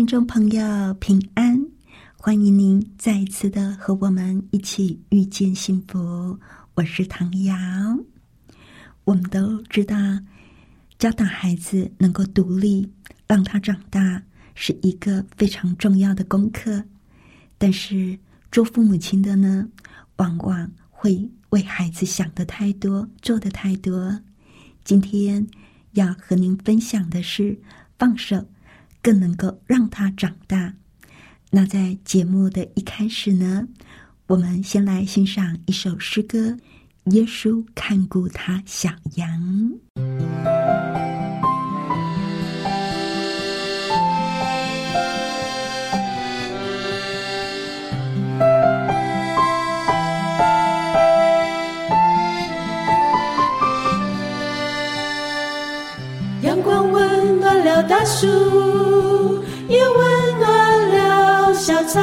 听众朋友，平安！欢迎您再一次的和我们一起遇见幸福。我是唐瑶。我们都知道，教导孩子能够独立，让他长大，是一个非常重要的功课。但是，做父母亲的呢，往往会为孩子想的太多，做的太多。今天要和您分享的是放手。更能够让他长大。那在节目的一开始呢，我们先来欣赏一首诗歌《耶稣看顾他小羊》。阳光温暖了大树，也温暖了小草。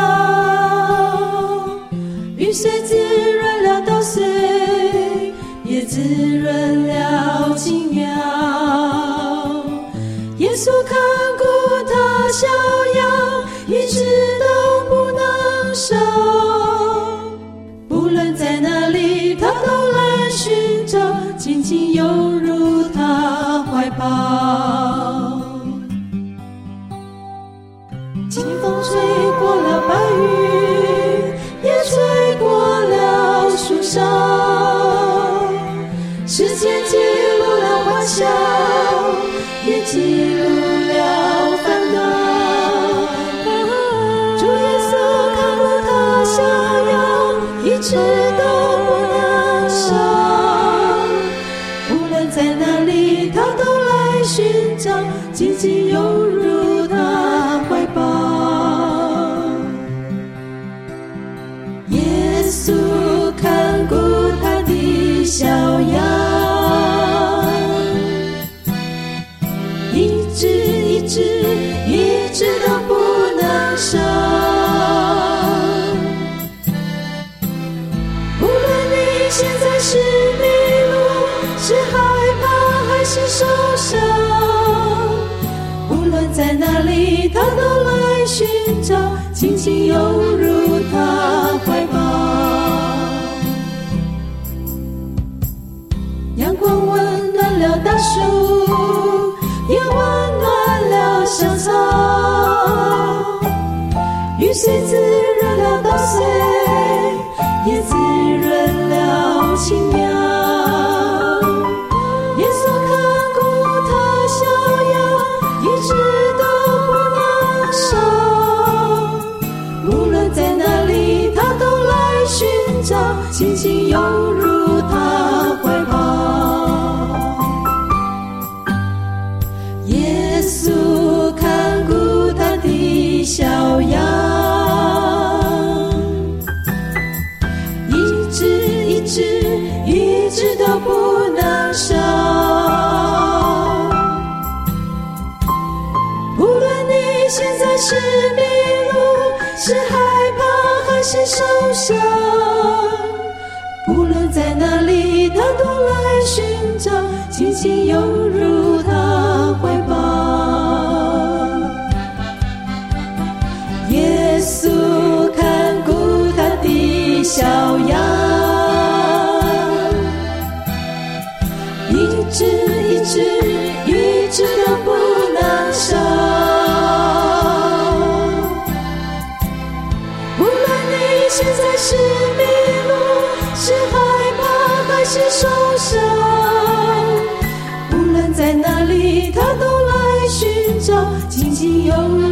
雨水滋润了稻穗，也滋润了青苗。耶稣看顾他小羊，一直都不能少。不论在哪里，他都来寻找，紧紧拥入他怀抱。笑，也记录了烦恼。主耶稣看顾他小羊，一直都不能少。无论在哪里，他都来寻找，紧紧拥入他怀抱。耶稣看顾他的小羊，心拥入他怀抱。阳光温暖了大树，也温暖了小草。雨水滋润了稻穗，一直一直，一直都不能少。无论你现在是迷路，是害怕还是受伤，无论在哪里，他都来寻找，紧紧拥入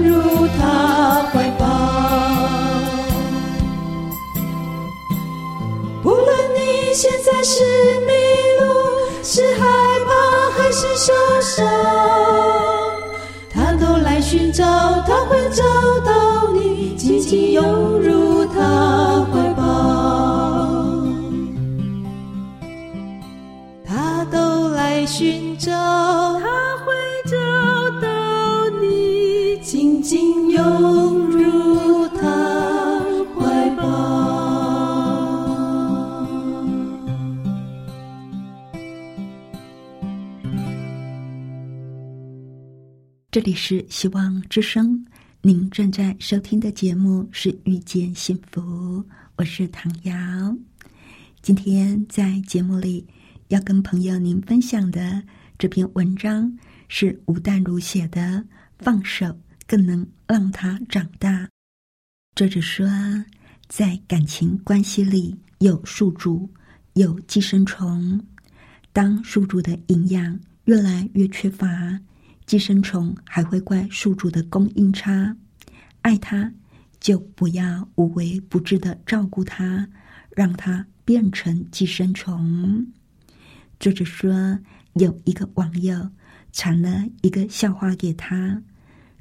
紧紧拥入他怀抱。他都来寻找，他会找到你，紧紧拥入他怀抱。这里是希望之声，您正在收听的节目是《遇见幸福》，我是唐瑶。今天在节目里要跟朋友您分享的这篇文章是吴淡如写的《放手更能让他长大》。作者说，在感情关系里有宿主，有寄生虫。当宿主的营养越来越缺乏，寄生虫还会怪宿主的供应差。爱他，就不要无微不至的照顾他，让他变成寄生虫。作者说，有一个网友传了一个笑话给他，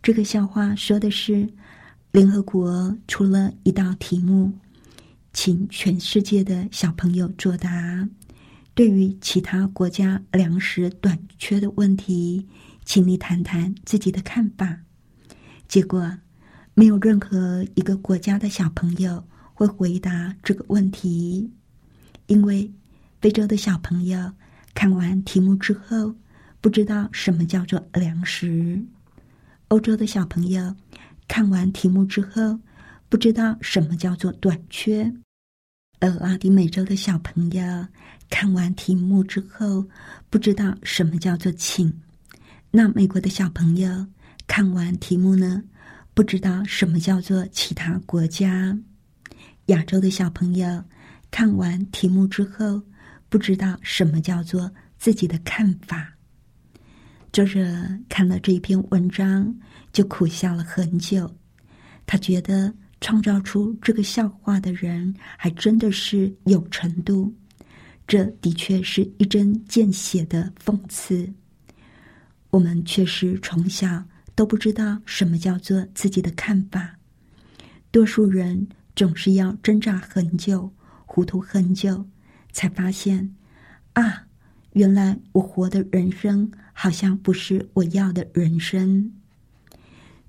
这个笑话说的是，联合国出了一道题目，请全世界的小朋友作答。对于其他国家粮食短缺的问题，请你谈谈自己的看法。结果，没有任何一个国家的小朋友会回答这个问题，因为非洲的小朋友看完题目之后，不知道什么叫做粮食；欧洲的小朋友看完题目之后，不知道什么叫做短缺；而拉丁美洲的小朋友看完题目之后，不知道什么叫做请。那美国的小朋友看完题目呢，不知道什么叫做其他国家；亚洲的小朋友看完题目之后，不知道什么叫做自己的看法。作者看了这一篇文章，就苦笑了很久。他觉得创造出这个笑话的人，还真的是有程度。这的确是一针见血的讽刺。我们确实从小都不知道什么叫做自己的看法，多数人总是要挣扎很久、糊涂很久，才发现啊，原来我活的人生好像不是我要的人生。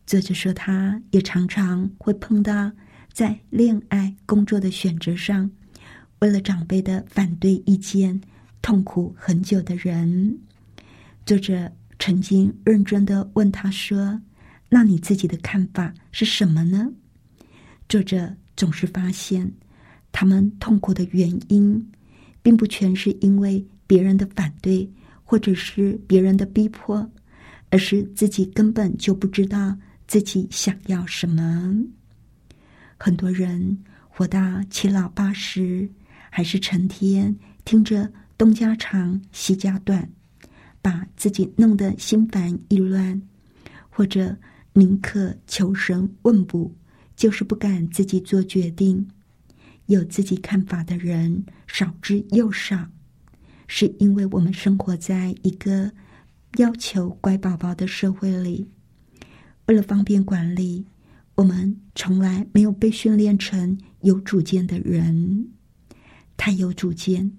作者说，他也常常会碰到在恋爱、工作的选择上。为了长辈的反对意见，痛苦很久的人，作者曾经认真的问他说：“那你自己的看法是什么呢？”作者总是发现，他们痛苦的原因，并不全是因为别人的反对，或者是别人的逼迫，而是自己根本就不知道自己想要什么。很多人活到七老八十。还是成天听着东家长西家短，把自己弄得心烦意乱，或者宁可求神问卜，就是不敢自己做决定。有自己看法的人少之又少，是因为我们生活在一个要求乖宝宝的社会里，为了方便管理，我们从来没有被训练成有主见的人。太有主见，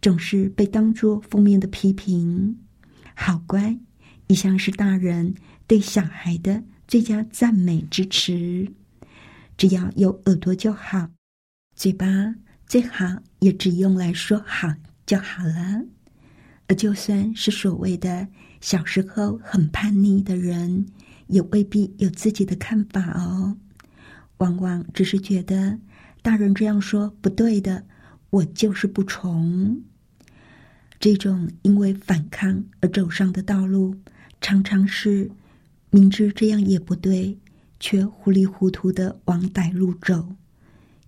总是被当作负面的批评。好乖，一向是大人对小孩的最佳赞美支持。只要有耳朵就好，嘴巴最好也只用来说好就好了。而就算是所谓的小时候很叛逆的人，也未必有自己的看法哦。往往只是觉得大人这样说不对的。我就是不从。这种因为反抗而走上的道路，常常是明知这样也不对，却糊里糊涂的往歹路走，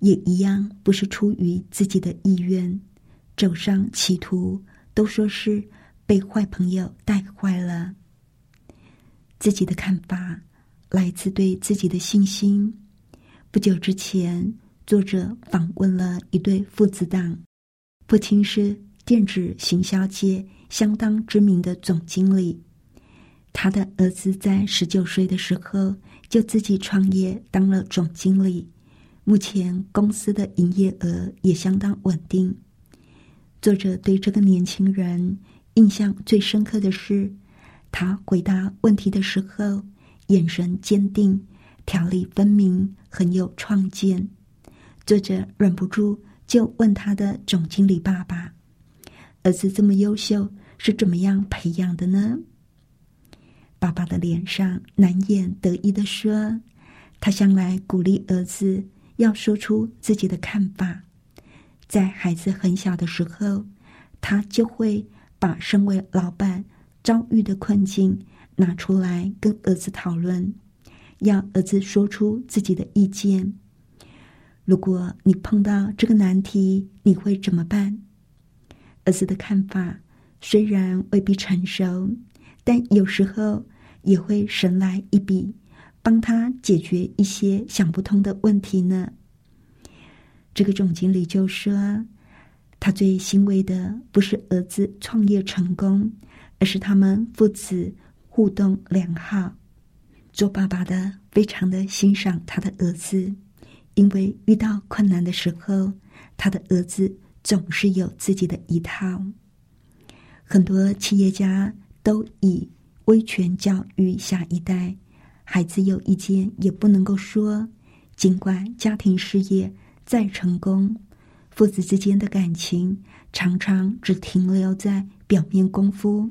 也一样不是出于自己的意愿，走上歧途，都说是被坏朋友带坏了。自己的看法来自对自己的信心。不久之前。作者访问了一对父子档，父亲是电子行销界相当知名的总经理，他的儿子在十九岁的时候就自己创业当了总经理，目前公司的营业额也相当稳定。作者对这个年轻人印象最深刻的是，他回答问题的时候眼神坚定、条理分明，很有创见。作者忍不住就问他的总经理爸爸：“儿子这么优秀，是怎么样培养的呢？”爸爸的脸上难掩得意的说：“他向来鼓励儿子要说出自己的看法，在孩子很小的时候，他就会把身为老板遭遇的困境拿出来跟儿子讨论，要儿子说出自己的意见。如果你碰到这个难题，你会怎么办？儿子的看法虽然未必成熟，但有时候。”也会神来一笔，帮他解决一些想不通的问题呢。这个总经理就说：“他最欣慰的不是儿子创业成功，而是他们父子互动良好。做爸爸的非常的欣赏他的儿子，因为遇到困难的时候，他的儿子总是有自己的一套。很多企业家都以。”威权教育下一代，孩子有意见也不能够说。尽管家庭事业再成功，父子之间的感情常常只停留在表面功夫。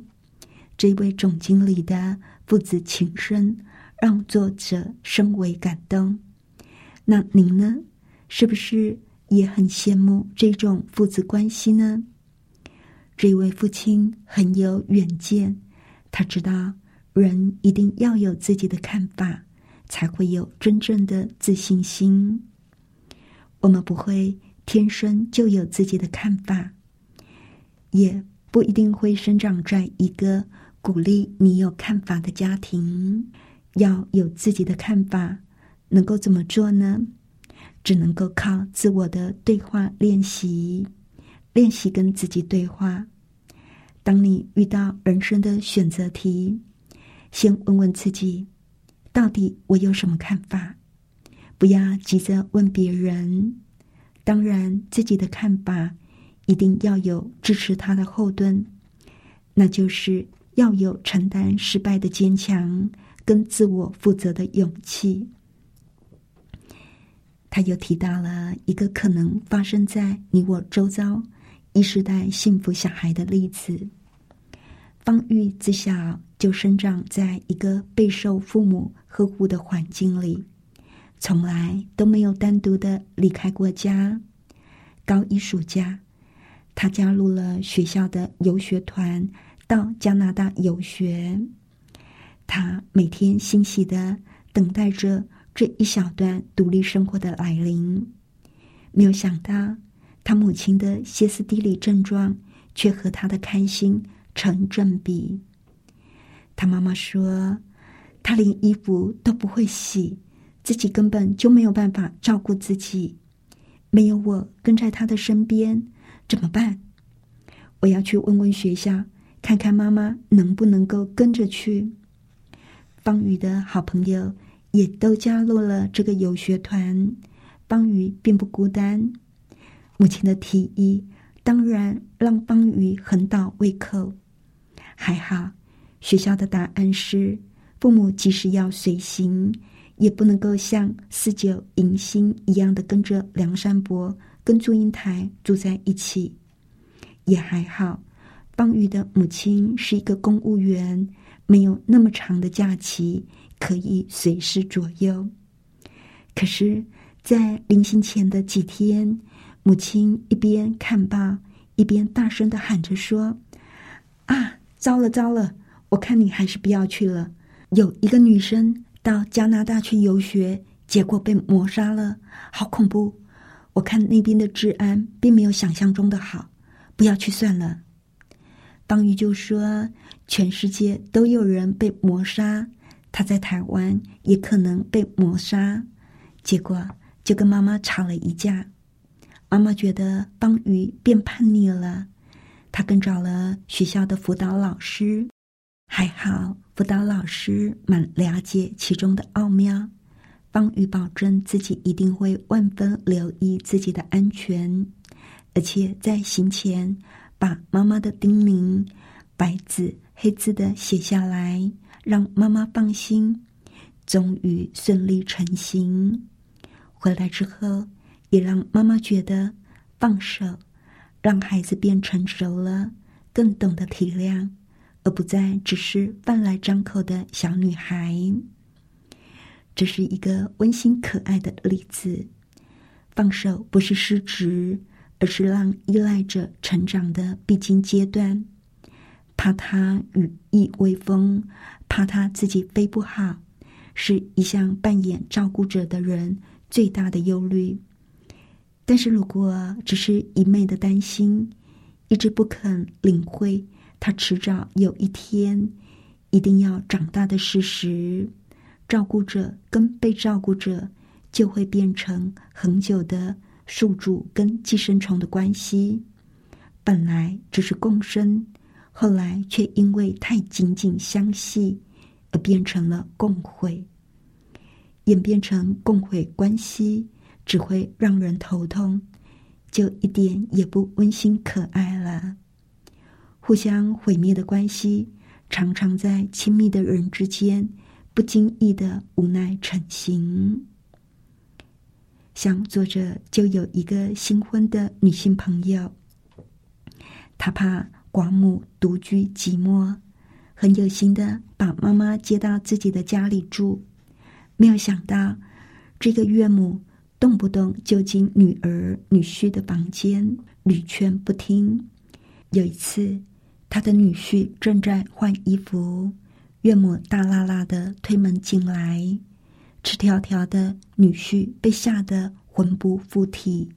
这位总经理的父子情深，让作者深为感动。那您呢？是不是也很羡慕这种父子关系呢？这位父亲很有远见。他知道，人一定要有自己的看法，才会有真正的自信心。我们不会天生就有自己的看法，也不一定会生长在一个鼓励你有看法的家庭。要有自己的看法，能够怎么做呢？只能够靠自我的对话练习，练习跟自己对话。当你遇到人生的选择题，先问问自己：到底我有什么看法？不要急着问别人。当然，自己的看法一定要有支持他的后盾，那就是要有承担失败的坚强跟自我负责的勇气。他又提到了一个可能发生在你我周遭。一时代幸福小孩的例子，方玉自小就生长在一个备受父母呵护的环境里，从来都没有单独的离开过家。高一暑假，他加入了学校的游学团，到加拿大游学。他每天欣喜的等待着这一小段独立生活的来临，没有想到。他母亲的歇斯底里症状，却和他的开心成正比。他妈妈说：“他连衣服都不会洗，自己根本就没有办法照顾自己。没有我跟在他的身边，怎么办？我要去问问学校，看看妈妈能不能够跟着去。”方宇的好朋友也都加入了这个游学团，邦宇并不孤单。母亲的提议当然让邦宇很倒胃口。还好，学校的答案是：父母即使要随行，也不能够像四九迎新一样的跟着梁山伯跟祝英台住在一起。也还好，邦宇的母亲是一个公务员，没有那么长的假期可以随时左右。可是，在临行前的几天。母亲一边看报，一边大声的喊着说：“啊，糟了糟了！我看你还是不要去了。有一个女生到加拿大去游学，结果被谋杀了，好恐怖！我看那边的治安并没有想象中的好，不要去算了。”方瑜就说：“全世界都有人被谋杀，他在台湾也可能被谋杀。”结果就跟妈妈吵了一架。妈妈觉得方宇变叛逆了，她跟找了学校的辅导老师。还好辅导老师蛮了解其中的奥妙，方宇保证自己一定会万分留意自己的安全，而且在行前把妈妈的叮咛白纸黑字的写下来，让妈妈放心。终于顺利成行。回来之后，也让妈妈觉得放手，让孩子变成熟了，更懂得体谅。而不再只是饭来张口的小女孩，这是一个温馨可爱的例子。放手不是失职，而是让依赖者成长的必经阶段。怕他羽翼未丰，怕他自己飞不好，是一向扮演照顾者的人最大的忧虑。但是如果只是一昧的担心，一直不肯领会。他迟早有一天一定要长大的事实，照顾者跟被照顾者就会变成恒久的宿主跟寄生虫的关系。本来只是共生，后来却因为太紧紧相系而变成了共毁。演变成共毁关系，只会让人头痛，就一点也不温馨可爱了。互相毁灭的关系，常常在亲密的人之间不经意的无奈成型。像作者就有一个新婚的女性朋友，她怕寡母独居寂寞，很有心的把妈妈接到自己的家里住，没有想到这个岳母动不动就进女儿女婿的房间，屡劝不听。有一次。他的女婿正在换衣服，岳母大拉拉的推门进来，赤条条的女婿被吓得魂不附体。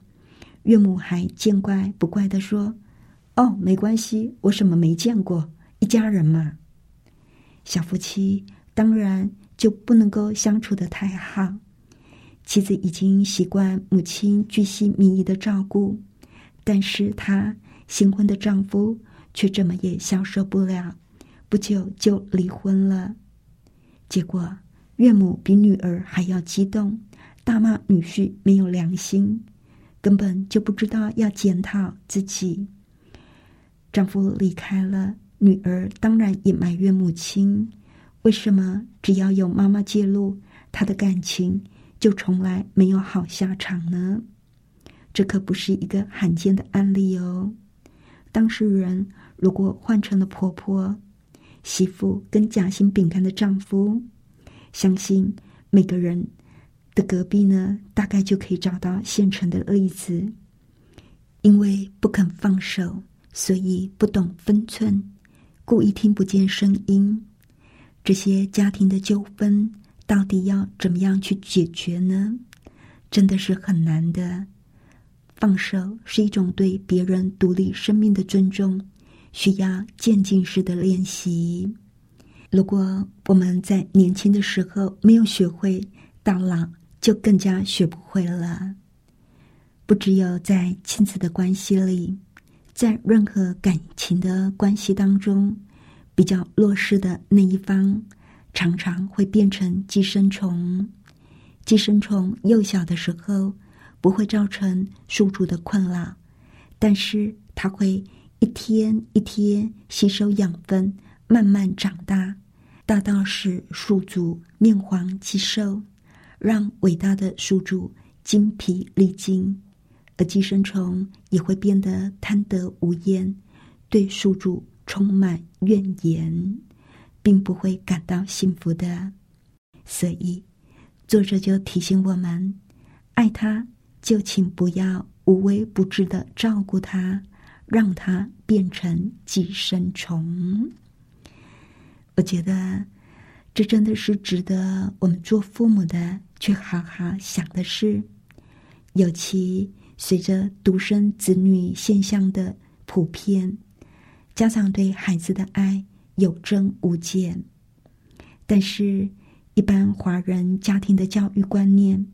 岳母还见怪不怪的说：“哦，没关系，我什么没见过，一家人嘛。”小夫妻当然就不能够相处的太好。妻子已经习惯母亲居心民意的照顾，但是她新婚的丈夫。却怎么也消受不了，不久就离婚了。结果岳母比女儿还要激动，大骂女婿没有良心，根本就不知道要检讨自己。丈夫离开了，女儿当然也埋怨母亲：为什么只要有妈妈介入，她的感情就从来没有好下场呢？这可不是一个罕见的案例哦。当事人。如果换成了婆婆、媳妇跟夹心饼干的丈夫，相信每个人的隔壁呢，大概就可以找到现成的例子。因为不肯放手，所以不懂分寸，故意听不见声音。这些家庭的纠纷，到底要怎么样去解决呢？真的是很难的。放手是一种对别人独立生命的尊重。需要渐进式的练习。如果我们在年轻的时候没有学会，到老就更加学不会了。不只有在亲子的关系里，在任何感情的关系当中，比较弱势的那一方，常常会变成寄生虫。寄生虫幼小的时候不会造成宿主的困扰，但是它会。一天一天吸收养分，慢慢长大，大到使宿主面黄肌瘦，让伟大的宿主精疲力尽，而寄生虫也会变得贪得无厌，对宿主充满怨言，并不会感到幸福的。所以，作者就提醒我们：爱他，就请不要无微不至的照顾他。让它变成寄生虫，我觉得这真的是值得我们做父母的去好好想的事。尤其随着独生子女现象的普遍，家长对孩子的爱有增无减，但是，一般华人家庭的教育观念，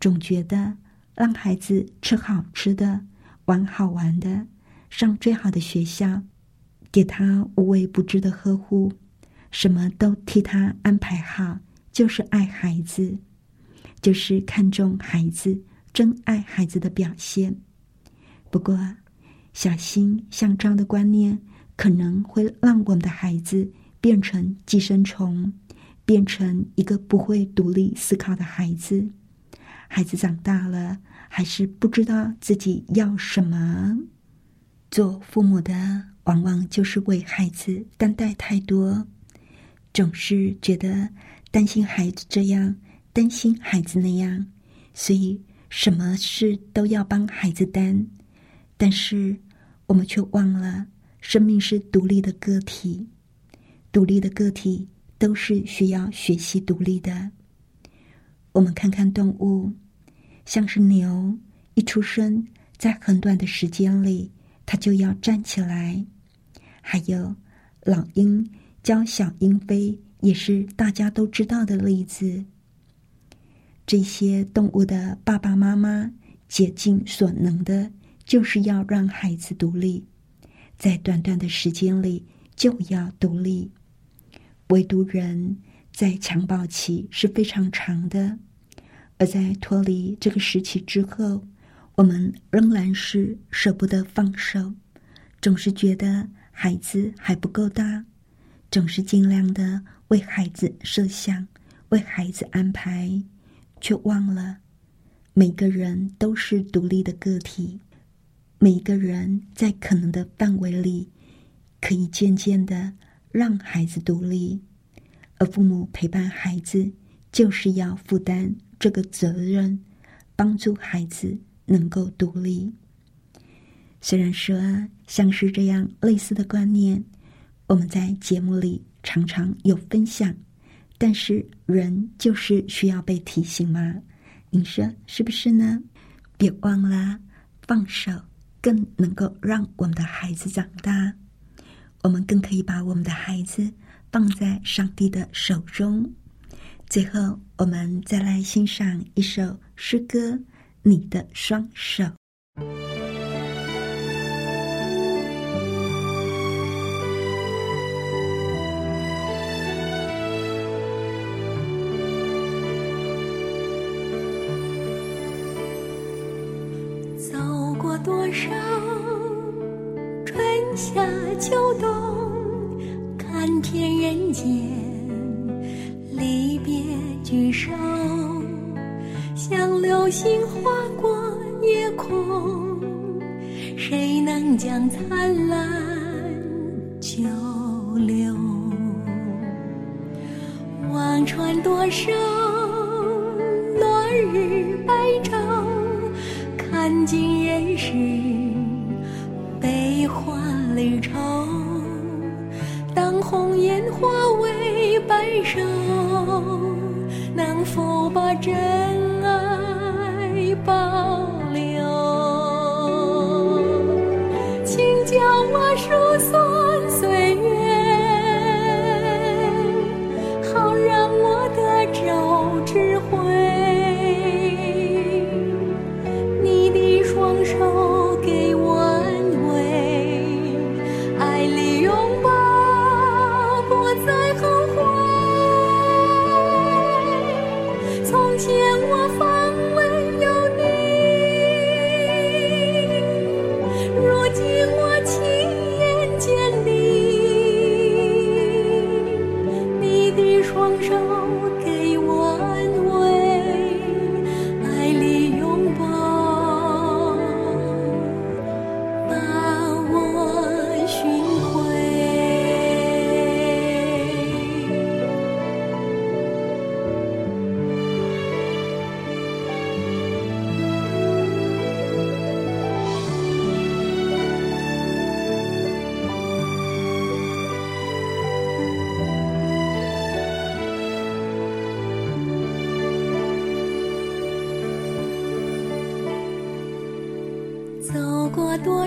总觉得让孩子吃好吃的、玩好玩的。上最好的学校，给他无微不至的呵护，什么都替他安排好，就是爱孩子，就是看重孩子，真爱孩子的表现。不过，小心像这样的观念，可能会让我们的孩子变成寄生虫，变成一个不会独立思考的孩子。孩子长大了，还是不知道自己要什么。做父母的，往往就是为孩子担待太多。总是觉得担心孩子这样，担心孩子那样，所以什么事都要帮孩子担。但是我们却忘了，生命是独立的个体，独立的个体都是需要学习独立的。我们看看动物，像是牛，一出生在很短的时间里，它就要站起来；还有老鹰。教小鹰飞也是大家都知道的例子。这些动物的爸爸妈妈竭尽所能的，就是要让孩子独立，在短短的时间里就要独立。唯独人在襁褓期是非常长的，而在脱离这个时期之后，我们仍然是舍不得放手，总是觉得孩子还不够大。总是尽量的为孩子设想，为孩子安排，却忘了每个人都是独立的个体。每个人在可能的范围里，可以渐渐的让孩子独立，而父母陪伴孩子，就是要负担这个责任，帮助孩子能够独立。虽然说像是这样类似的观念。我们在节目里常常有分享，但是人就是需要被提醒吗？你说是不是呢？别忘了放手，更能够让我们的孩子长大。我们更可以把我们的孩子放在上帝的手中。最后，我们再来欣赏一首诗歌《你的双手》。多少春夏秋冬，看遍人间离别聚首，像流星划过夜空，谁能将灿烂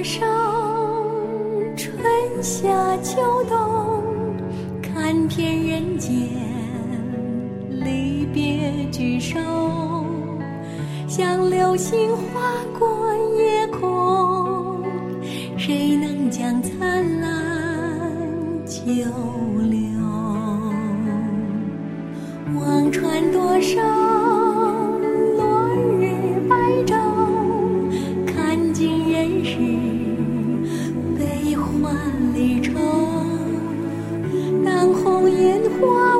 多欢离愁。当红颜化